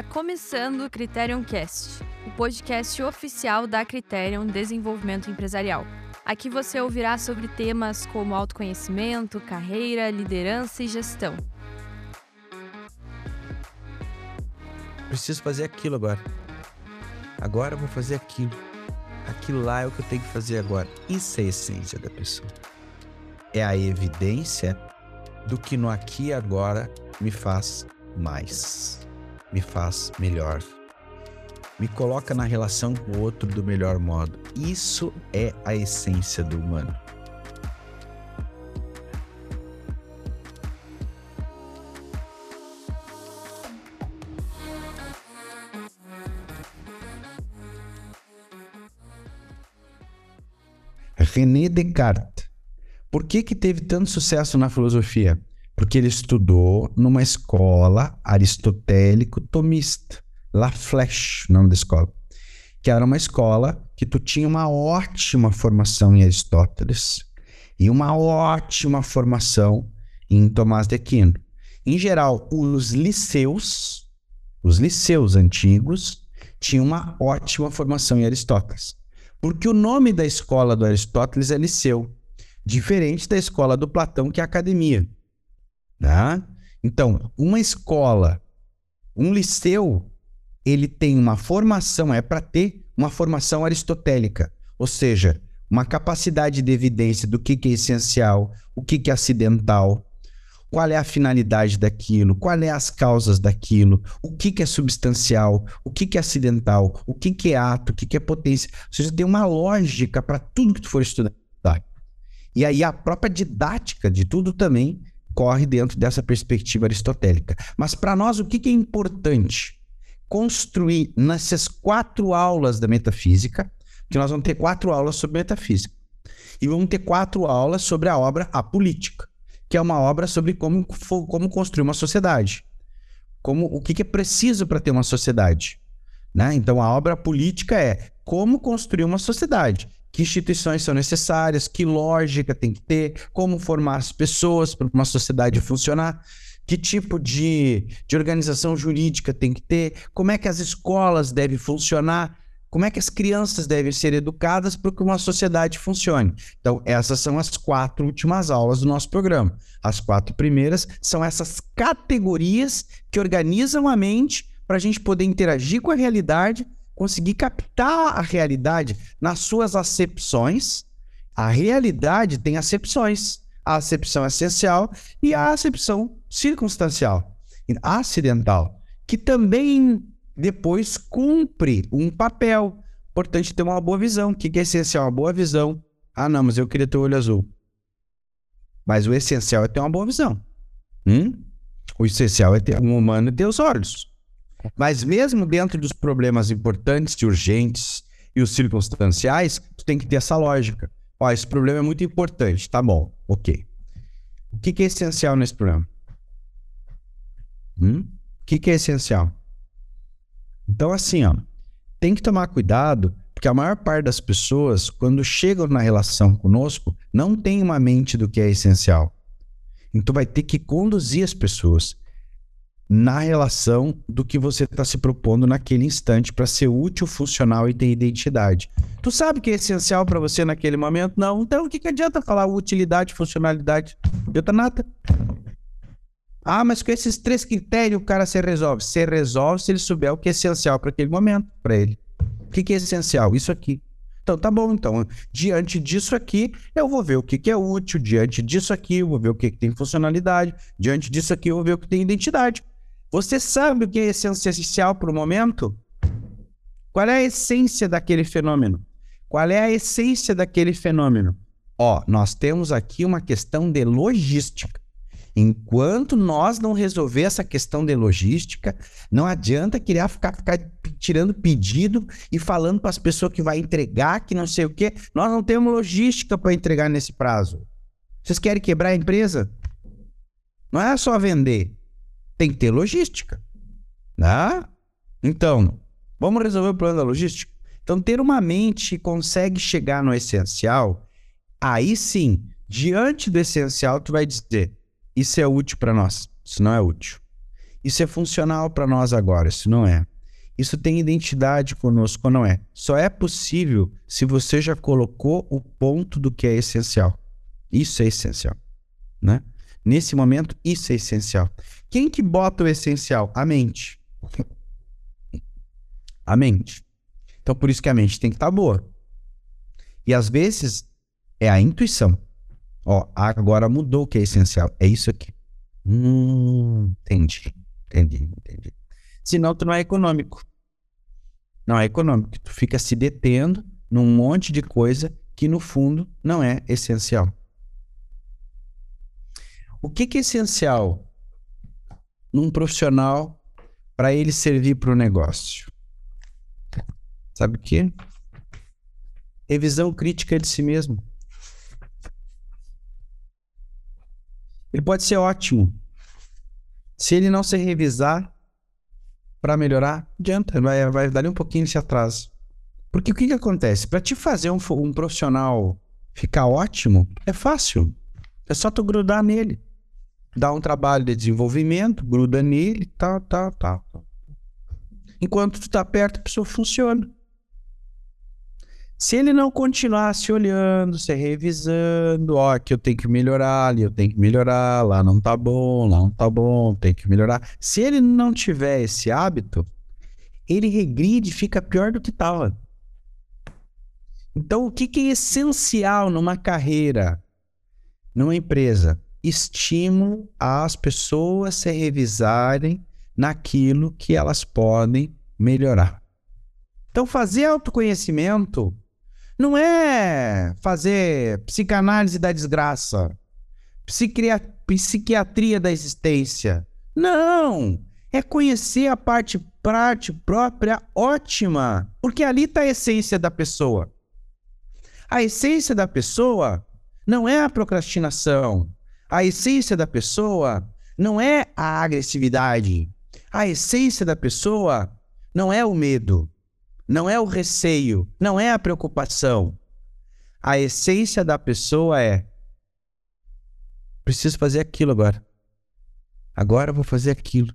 Está começando o Criterion Cast, o podcast oficial da Criterion Desenvolvimento Empresarial. Aqui você ouvirá sobre temas como autoconhecimento, carreira, liderança e gestão. Preciso fazer aquilo agora. Agora eu vou fazer aquilo. Aquilo lá é o que eu tenho que fazer agora. Isso é a essência da pessoa. É a evidência do que no aqui e agora me faz mais, me faz melhor, me coloca na relação com o outro do melhor modo. Isso é a essência do humano. René Descartes. Por que, que teve tanto sucesso na filosofia? Porque ele estudou numa escola aristotélico-tomista, La Flèche, o nome da escola, que era uma escola que tu tinha uma ótima formação em Aristóteles e uma ótima formação em Tomás de Aquino. Em geral, os liceus, os liceus antigos, tinham uma ótima formação em Aristóteles. Porque o nome da escola do Aristóteles é liceu, diferente da escola do Platão, que é academia. Né? Então, uma escola, um liceu, ele tem uma formação, é para ter uma formação aristotélica, ou seja, uma capacidade de evidência do que, que é essencial, o que, que é acidental, qual é a finalidade daquilo, quais é as causas daquilo, o que, que é substancial, o que, que é acidental, o que, que é ato, o que, que é potência. Ou seja, tem uma lógica para tudo que tu for estudar. E aí a própria didática de tudo também corre dentro dessa perspectiva aristotélica. Mas para nós, o que, que é importante? Construir nessas quatro aulas da metafísica, que nós vamos ter quatro aulas sobre metafísica. E vamos ter quatro aulas sobre a obra A Política que é uma obra sobre como, como construir uma sociedade. Como, o que, que é preciso para ter uma sociedade. Né? Então, a obra política é como construir uma sociedade. Que instituições são necessárias, que lógica tem que ter, como formar as pessoas para uma sociedade funcionar, que tipo de, de organização jurídica tem que ter, como é que as escolas devem funcionar, como é que as crianças devem ser educadas para que uma sociedade funcione. Então, essas são as quatro últimas aulas do nosso programa. As quatro primeiras são essas categorias que organizam a mente para a gente poder interagir com a realidade, conseguir captar a realidade nas suas acepções. A realidade tem acepções. A acepção essencial e a acepção circunstancial, acidental, que também depois cumpre um papel. Importante ter uma boa visão. O que é essencial? Uma boa visão. Ah, não, mas eu queria ter o olho azul. Mas o essencial é ter uma boa visão. Hum? O essencial é ter um humano ter os olhos. Mas mesmo dentro dos problemas importantes e urgentes e os circunstanciais, tu tem que ter essa lógica. Ó, esse problema é muito importante, tá bom, ok. O que, que é essencial nesse problema? Hum? O que, que é essencial? Então, assim, ó, tem que tomar cuidado, porque a maior parte das pessoas, quando chegam na relação conosco, não tem uma mente do que é essencial. Então, vai ter que conduzir as pessoas na relação do que você está se propondo naquele instante para ser útil, funcional e ter identidade. Tu sabe que é essencial para você naquele momento? Não. Então, o que, que adianta falar utilidade, funcionalidade? Adianta nada. Ah, mas com esses três critérios o cara se resolve. Se resolve se ele souber o que é essencial para aquele momento, para ele. O que, que é essencial? Isso aqui. Então, tá bom. Então, diante disso aqui, eu vou ver o que, que é útil. Diante disso aqui, eu vou ver o que, que tem funcionalidade. Diante disso aqui, eu vou ver o que tem identidade. Você sabe o que é essencial para o momento? Qual é a essência daquele fenômeno? Qual é a essência daquele fenômeno? Ó, nós temos aqui uma questão de logística. Enquanto nós não resolver essa questão de logística, não adianta querer ficar, ficar tirando pedido e falando para as pessoas que vai entregar, que não sei o quê. Nós não temos logística para entregar nesse prazo. Vocês querem quebrar a empresa? Não é só vender. Tem que ter logística. Né? Então, vamos resolver o problema da logística? Então, ter uma mente que consegue chegar no essencial, aí sim, diante do essencial, tu vai dizer: isso é útil para nós. Isso não é útil. Isso é funcional para nós agora, isso não é. Isso tem identidade conosco ou não é? Só é possível se você já colocou o ponto do que é essencial. Isso é essencial, né? Nesse momento, isso é essencial. Quem que bota o essencial? A mente. A mente. Então, por isso que a mente tem que estar tá boa. E às vezes é a intuição. Ó, agora mudou o que é essencial. É isso aqui. Hum, entendi, entendi, entendi. Senão tu não é econômico. Não é econômico. Tu fica se detendo num monte de coisa que no fundo não é essencial. O que, que é essencial num profissional para ele servir para o negócio? Sabe o quê? Revisão crítica de si mesmo. Ele pode ser ótimo. Se ele não se revisar para melhorar, adianta, vai, vai dar um pouquinho esse atraso. Porque o que, que acontece? Para te fazer um, um profissional ficar ótimo, é fácil. É só tu grudar nele. Dá um trabalho de desenvolvimento, gruda nele, tal, tal, tal. Enquanto tu tá perto, a pessoa funciona. Se ele não continuar se olhando, se revisando, ó, que eu tenho que melhorar, ali eu tenho que melhorar, lá não tá bom, lá não tá bom, tem que melhorar. Se ele não tiver esse hábito, ele regride, fica pior do que estava. Então, o que, que é essencial numa carreira, numa empresa? Estímulo às pessoas se revisarem naquilo que elas podem melhorar. Então, fazer autoconhecimento não é fazer psicanálise da desgraça, psiquiatria da existência. Não! É conhecer a parte, parte própria ótima, porque ali está a essência da pessoa. A essência da pessoa não é a procrastinação. A essência da pessoa não é a agressividade. A essência da pessoa não é o medo não é o receio, não é a preocupação. A essência da pessoa é: preciso fazer aquilo agora. Agora eu vou fazer aquilo.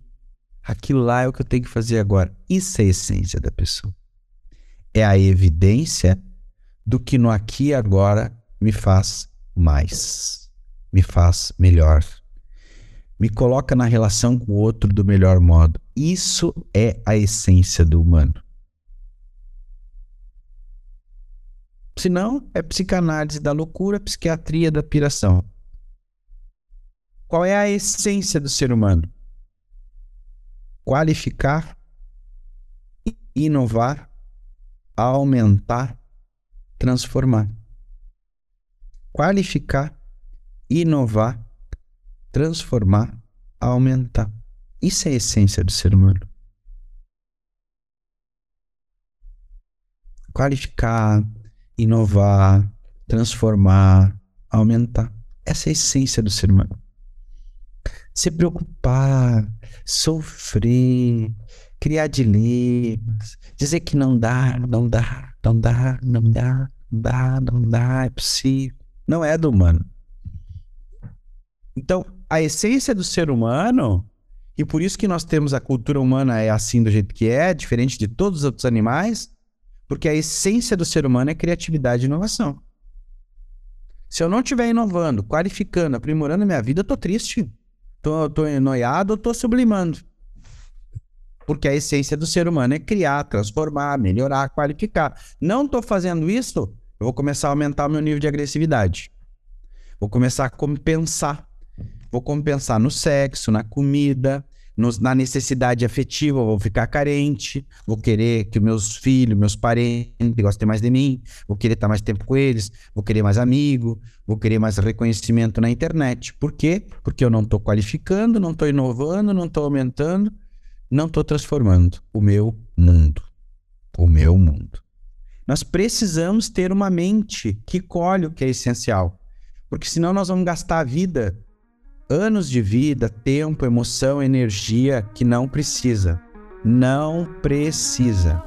Aquilo lá é o que eu tenho que fazer agora. Isso é a essência da pessoa. É a evidência do que no aqui e agora me faz mais, me faz melhor, me coloca na relação com o outro do melhor modo. Isso é a essência do humano. Se não, é psicanálise da loucura, psiquiatria da piração. Qual é a essência do ser humano? Qualificar, inovar, aumentar, transformar. Qualificar, inovar, transformar, aumentar. Isso é a essência do ser humano. Qualificar, inovar, transformar, aumentar. Essa é a essência do ser humano. Se preocupar, sofrer, criar dilemas, dizer que não dá, não dá, não dá, não dá, não dá, não dá, é possível. Não é do humano. Então, a essência do ser humano, e por isso que nós temos a cultura humana é assim do jeito que é, diferente de todos os outros animais, porque a essência do ser humano é criatividade e inovação. Se eu não estiver inovando, qualificando, aprimorando a minha vida, eu tô triste. Tô, tô ou tô sublimando. Porque a essência do ser humano é criar, transformar, melhorar, qualificar. Não estou fazendo isso, eu vou começar a aumentar o meu nível de agressividade. Vou começar a compensar. Vou compensar no sexo, na comida, na necessidade afetiva, vou ficar carente, vou querer que meus filhos, meus parentes gostem mais de mim, vou querer estar mais tempo com eles, vou querer mais amigo, vou querer mais reconhecimento na internet. Por quê? Porque eu não estou qualificando, não estou inovando, não estou aumentando, não estou transformando o meu mundo. O meu mundo. Nós precisamos ter uma mente que colhe o que é essencial. Porque senão nós vamos gastar a vida anos de vida, tempo, emoção, energia que não precisa. Não precisa.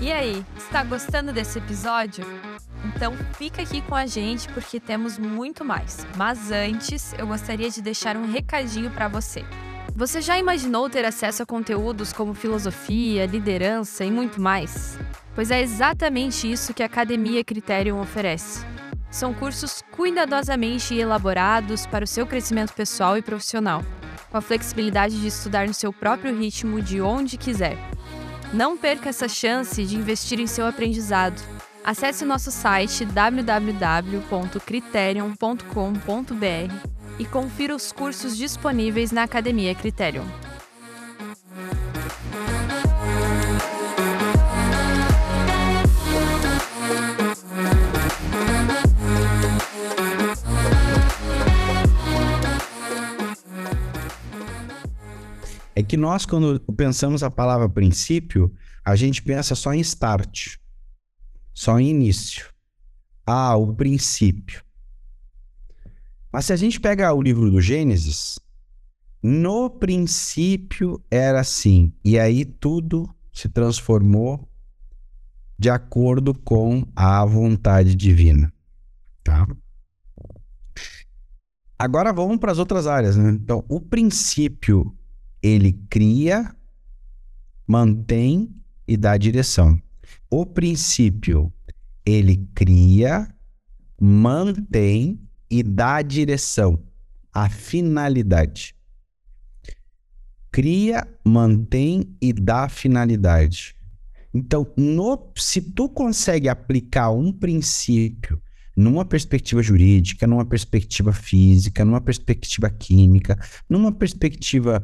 E aí, está gostando desse episódio? Então fica aqui com a gente porque temos muito mais. Mas antes, eu gostaria de deixar um recadinho para você. Você já imaginou ter acesso a conteúdos como filosofia, liderança e muito mais? Pois é exatamente isso que a Academia Criterion oferece. São cursos cuidadosamente elaborados para o seu crescimento pessoal e profissional, com a flexibilidade de estudar no seu próprio ritmo de onde quiser. Não perca essa chance de investir em seu aprendizado. Acesse nosso site www.criterion.com.br e confira os cursos disponíveis na Academia Criterion. É que nós, quando pensamos a palavra princípio, a gente pensa só em start, só em início. Ah, o princípio. Mas se a gente pega o livro do Gênesis, no princípio era assim, e aí tudo se transformou de acordo com a vontade divina, tá? Agora vamos para as outras áreas, né? Então, o princípio ele cria, mantém e dá direção. O princípio ele cria, mantém e dá a direção, a finalidade. Cria, mantém e dá a finalidade. Então, no, se tu consegue aplicar um princípio numa perspectiva jurídica, numa perspectiva física, numa perspectiva química, numa perspectiva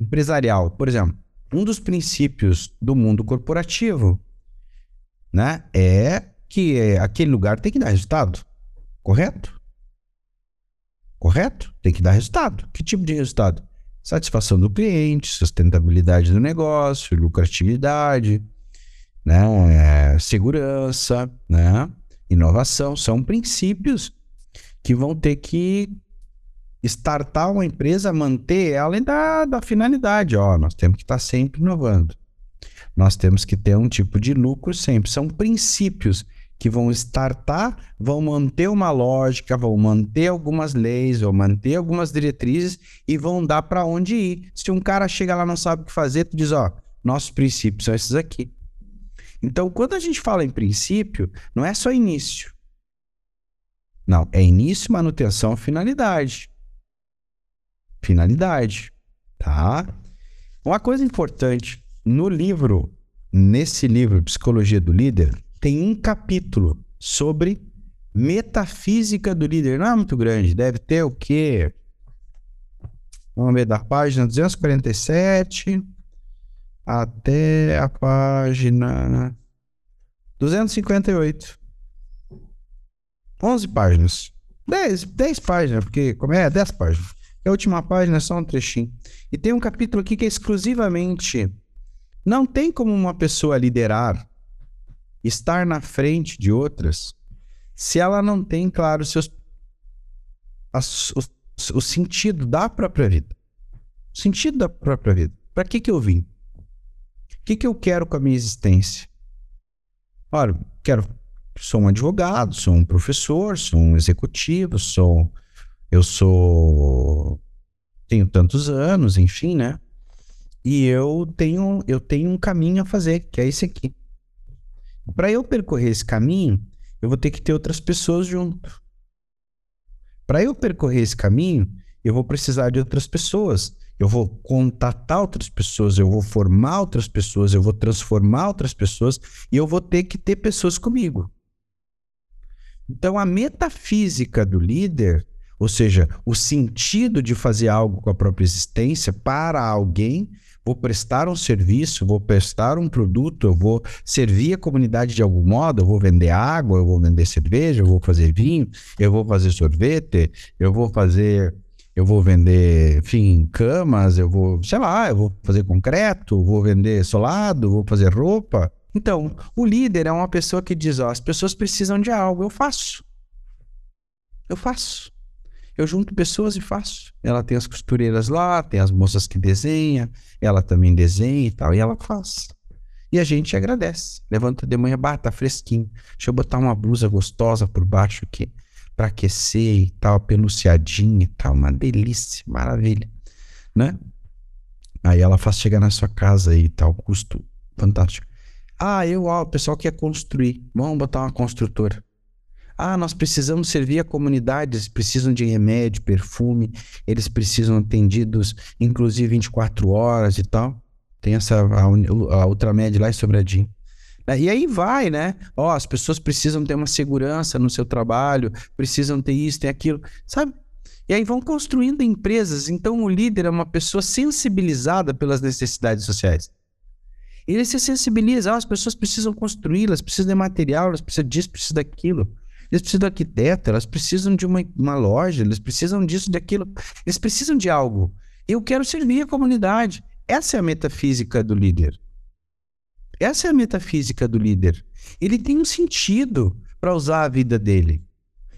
empresarial, por exemplo, um dos princípios do mundo corporativo, né, é que aquele lugar tem que dar resultado, correto? Correto? Tem que dar resultado. Que tipo de resultado? Satisfação do cliente, sustentabilidade do negócio, lucratividade, né? segurança, né? inovação. São princípios que vão ter que startar uma empresa, manter ela e da finalidade. Ó, nós temos que estar sempre inovando. Nós temos que ter um tipo de lucro sempre. São princípios que vão startar, vão manter uma lógica, vão manter algumas leis, vão manter algumas diretrizes e vão dar para onde ir. Se um cara chega lá e não sabe o que fazer, tu diz, ó, nossos princípios são esses aqui. Então, quando a gente fala em princípio, não é só início. Não, é início, manutenção, finalidade. Finalidade, tá? Uma coisa importante, no livro, nesse livro, Psicologia do Líder, tem um capítulo sobre metafísica do líder. Não é muito grande, deve ter o quê? Vamos ver da página 247 até a página 258. 11 páginas. 10, 10 páginas, porque como é? 10 páginas. a última página é só um trechinho. E tem um capítulo aqui que é exclusivamente não tem como uma pessoa liderar estar na frente de outras se ela não tem, claro, seus, as, o, o sentido da própria vida. O sentido da própria vida. Para que, que eu vim? O que, que eu quero com a minha existência? Olha, quero. Sou um advogado, sou um professor, sou um executivo, sou. Eu sou. Tenho tantos anos, enfim, né? E eu tenho, eu tenho um caminho a fazer, que é esse aqui. Para eu percorrer esse caminho, eu vou ter que ter outras pessoas junto. Para eu percorrer esse caminho, eu vou precisar de outras pessoas. Eu vou contatar outras pessoas, eu vou formar outras pessoas, eu vou transformar outras pessoas e eu vou ter que ter pessoas comigo. Então, a metafísica do líder, ou seja, o sentido de fazer algo com a própria existência para alguém, vou prestar um serviço, vou prestar um produto, eu vou servir a comunidade de algum modo, eu vou vender água, eu vou vender cerveja, eu vou fazer vinho, eu vou fazer sorvete, eu vou fazer, eu vou vender, enfim, camas, eu vou, sei lá, eu vou fazer concreto, vou vender solado, vou fazer roupa. Então, o líder é uma pessoa que diz, ó, as pessoas precisam de algo, eu faço. Eu faço. Eu junto pessoas e faço. Ela tem as costureiras lá, tem as moças que desenham, ela também desenha e tal, e ela faz. E a gente agradece. Levanta de manhã, bata tá fresquinho. Deixa eu botar uma blusa gostosa por baixo aqui para aquecer e tal, peluciadinha e tal, uma delícia, maravilha, né? Aí ela faz chegar na sua casa e tal, custo fantástico. Ah, eu, ó, o pessoal quer construir, vamos botar uma construtora. Ah, nós precisamos servir a comunidade, eles precisam de remédio, perfume, eles precisam atendidos, inclusive 24 horas e tal. Tem essa, a, a Ultramed lá em Sobradinho. É, e aí vai, né? Ó, as pessoas precisam ter uma segurança no seu trabalho, precisam ter isso, ter aquilo, sabe? E aí vão construindo empresas. Então o líder é uma pessoa sensibilizada pelas necessidades sociais. Ele se sensibiliza, ó, as pessoas precisam construir, elas precisam de material, elas precisam disso, precisam daquilo. Eles precisam de arquiteto, elas precisam de uma, uma loja, eles precisam disso, daquilo. Eles precisam de algo. Eu quero servir a comunidade. Essa é a metafísica do líder. Essa é a metafísica do líder. Ele tem um sentido para usar a vida dele.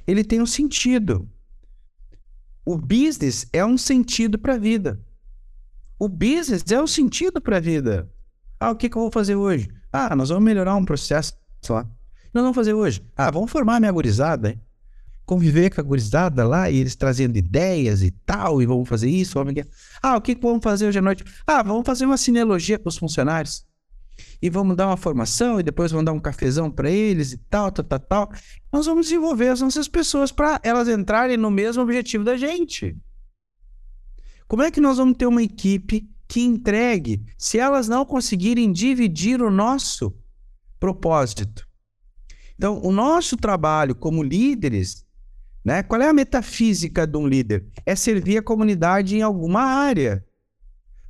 Ele tem um sentido. O business é um sentido para a vida. O business é um sentido para a vida. Ah, o que, que eu vou fazer hoje? Ah, nós vamos melhorar um processo lá. Nós vamos fazer hoje? Ah, vamos formar a minha gurizada, hein? Conviver com a gurizada lá e eles trazendo ideias e tal, e vamos fazer isso, vamos... Ah, o que, que vamos fazer hoje à noite? Ah, vamos fazer uma sinologia com os funcionários e vamos dar uma formação e depois vamos dar um cafezão para eles e tal, tal, tal, tal. Nós vamos desenvolver as nossas pessoas para elas entrarem no mesmo objetivo da gente. Como é que nós vamos ter uma equipe que entregue se elas não conseguirem dividir o nosso propósito? Então, o nosso trabalho como líderes, né? Qual é a metafísica de um líder? É servir a comunidade em alguma área.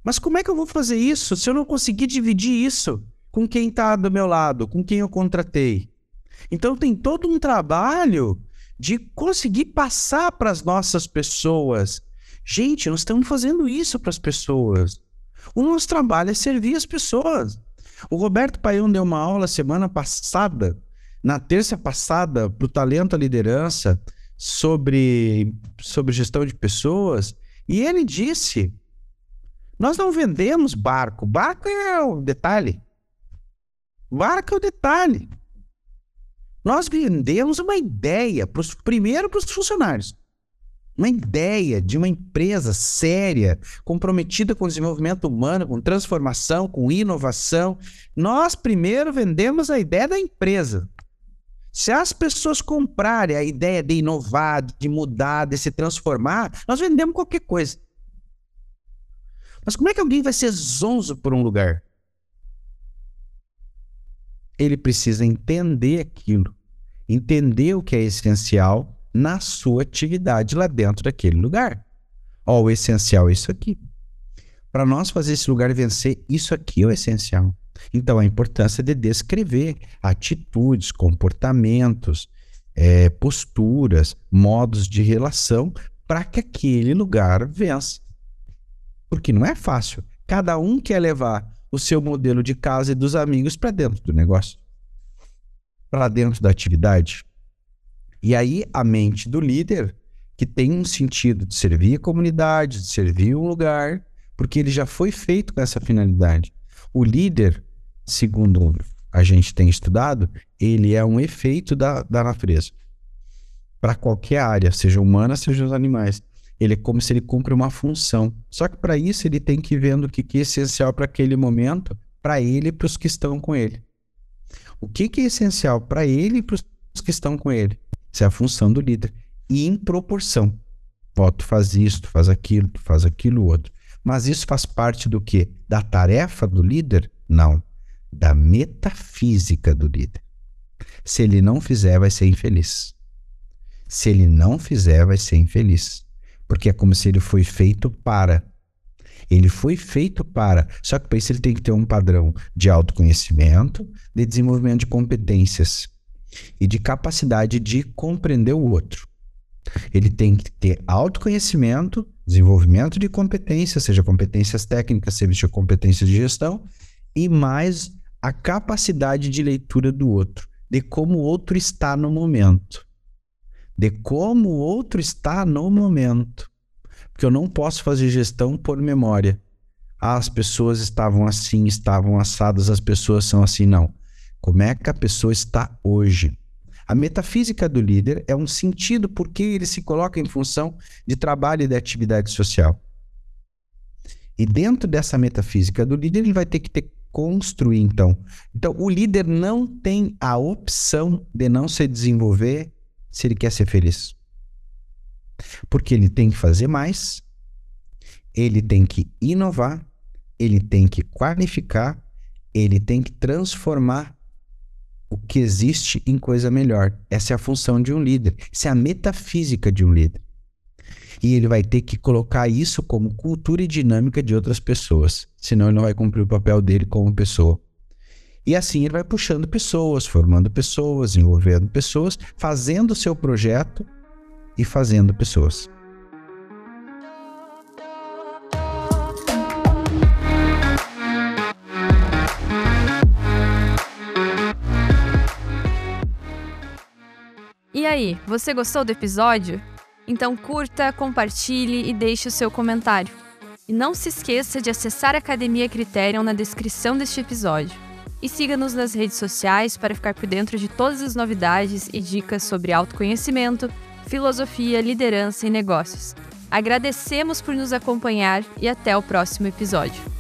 Mas como é que eu vou fazer isso se eu não conseguir dividir isso com quem está do meu lado, com quem eu contratei? Então tem todo um trabalho de conseguir passar para as nossas pessoas. Gente, nós estamos fazendo isso para as pessoas. O nosso trabalho é servir as pessoas. O Roberto Paião deu uma aula semana passada, na terça passada, para o Talento à Liderança, sobre, sobre gestão de pessoas, e ele disse nós não vendemos barco. Barco é o detalhe. Barco é o detalhe. Nós vendemos uma ideia, pros, primeiro para os funcionários. Uma ideia de uma empresa séria, comprometida com desenvolvimento humano, com transformação, com inovação. Nós primeiro vendemos a ideia da empresa. Se as pessoas comprarem a ideia de inovar, de mudar, de se transformar, nós vendemos qualquer coisa. Mas como é que alguém vai ser zonzo por um lugar? Ele precisa entender aquilo, entender o que é essencial na sua atividade lá dentro daquele lugar. Ó, o essencial é isso aqui. Para nós fazer esse lugar vencer, isso aqui é o essencial. Então, a importância de descrever atitudes, comportamentos, é, posturas, modos de relação para que aquele lugar vença. Porque não é fácil. Cada um quer levar o seu modelo de casa e dos amigos para dentro do negócio, para dentro da atividade. E aí a mente do líder, que tem um sentido de servir a comunidade, de servir um lugar, porque ele já foi feito com essa finalidade. O líder, segundo a gente tem estudado, ele é um efeito da, da natureza. Para qualquer área, seja humana, seja os animais. Ele é como se ele cumpre uma função. Só que para isso ele tem que ir vendo o que, que é essencial para aquele momento, para ele e para os que estão com ele. O que, que é essencial para ele e para os que estão com ele? Isso é a função do líder. E em proporção. Ó, tu faz isso, tu faz aquilo, tu faz aquilo outro. Mas isso faz parte do quê? Da tarefa do líder? Não. Da metafísica do líder. Se ele não fizer, vai ser infeliz. Se ele não fizer, vai ser infeliz. Porque é como se ele foi feito para. Ele foi feito para. Só que para isso ele tem que ter um padrão de autoconhecimento, de desenvolvimento de competências e de capacidade de compreender o outro. Ele tem que ter autoconhecimento, desenvolvimento de competências, seja competências técnicas, seja competências de gestão, e mais a capacidade de leitura do outro, de como o outro está no momento de como o outro está no momento. Porque eu não posso fazer gestão por memória. Ah, as pessoas estavam assim, estavam assadas, as pessoas são assim. Não. Como é que a pessoa está hoje? A metafísica do líder é um sentido porque ele se coloca em função de trabalho e de atividade social. E dentro dessa metafísica do líder, ele vai ter que ter, construir, então. Então, o líder não tem a opção de não se desenvolver se ele quer ser feliz. Porque ele tem que fazer mais, ele tem que inovar, ele tem que qualificar, ele tem que transformar o que existe em coisa melhor. Essa é a função de um líder. Essa é a metafísica de um líder. E ele vai ter que colocar isso como cultura e dinâmica de outras pessoas. Senão ele não vai cumprir o papel dele como pessoa. E assim ele vai puxando pessoas, formando pessoas, envolvendo pessoas, fazendo o seu projeto e fazendo pessoas. E aí, você gostou do episódio? Então curta, compartilhe e deixe o seu comentário. E não se esqueça de acessar a Academia Criterion na descrição deste episódio. E siga-nos nas redes sociais para ficar por dentro de todas as novidades e dicas sobre autoconhecimento, filosofia, liderança e negócios. Agradecemos por nos acompanhar e até o próximo episódio.